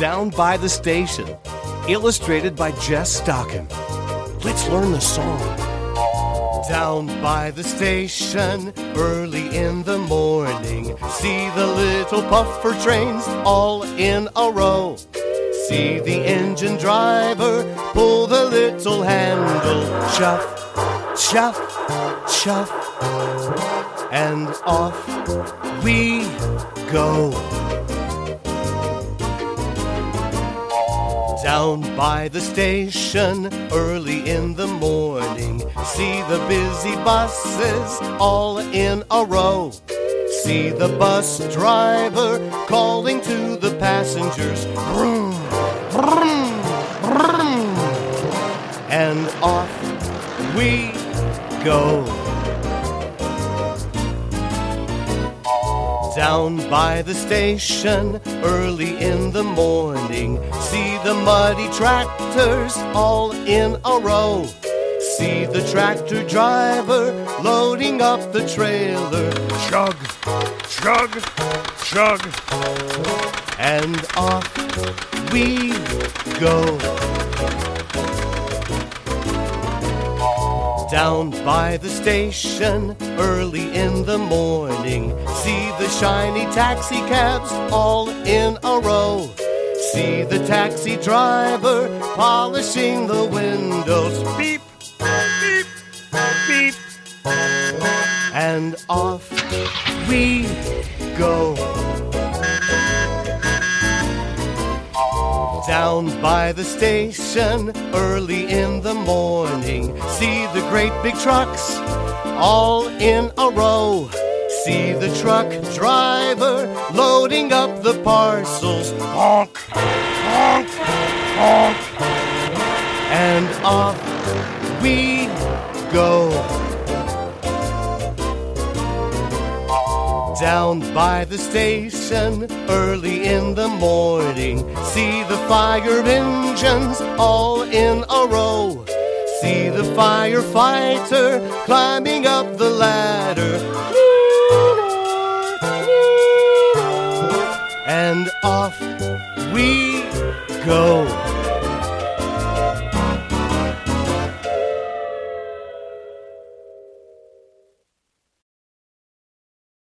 Down by the Station, illustrated by Jess Stockham. Let's learn the song. Down by the station, early in the morning, see the little puffer trains all in a row. See the engine driver pull the little handle, chuff, chuff, chuff, and off we go. Down by the station, early in the morning, see the busy buses all in a row. See the bus driver calling to the passengers, vroom, vroom, vroom, and off we go. Down by the station, early in the morning, see the muddy tractors all in a row. See the tractor driver loading up the trailer. Chug, chug, chug. And off we go. Down by the station, early in the morning, see the shiny taxi cabs all in a row. See the taxi driver polishing the windows. Beep, beep, beep. And off we Down by the station, early in the morning, see the great big trucks all in a row. See the truck driver loading up the parcels. Honk, honk, honk. And off we go. Down by the station, early in the morning, see the fire engines all in a row. See the firefighter climbing up the ladder. And off we go.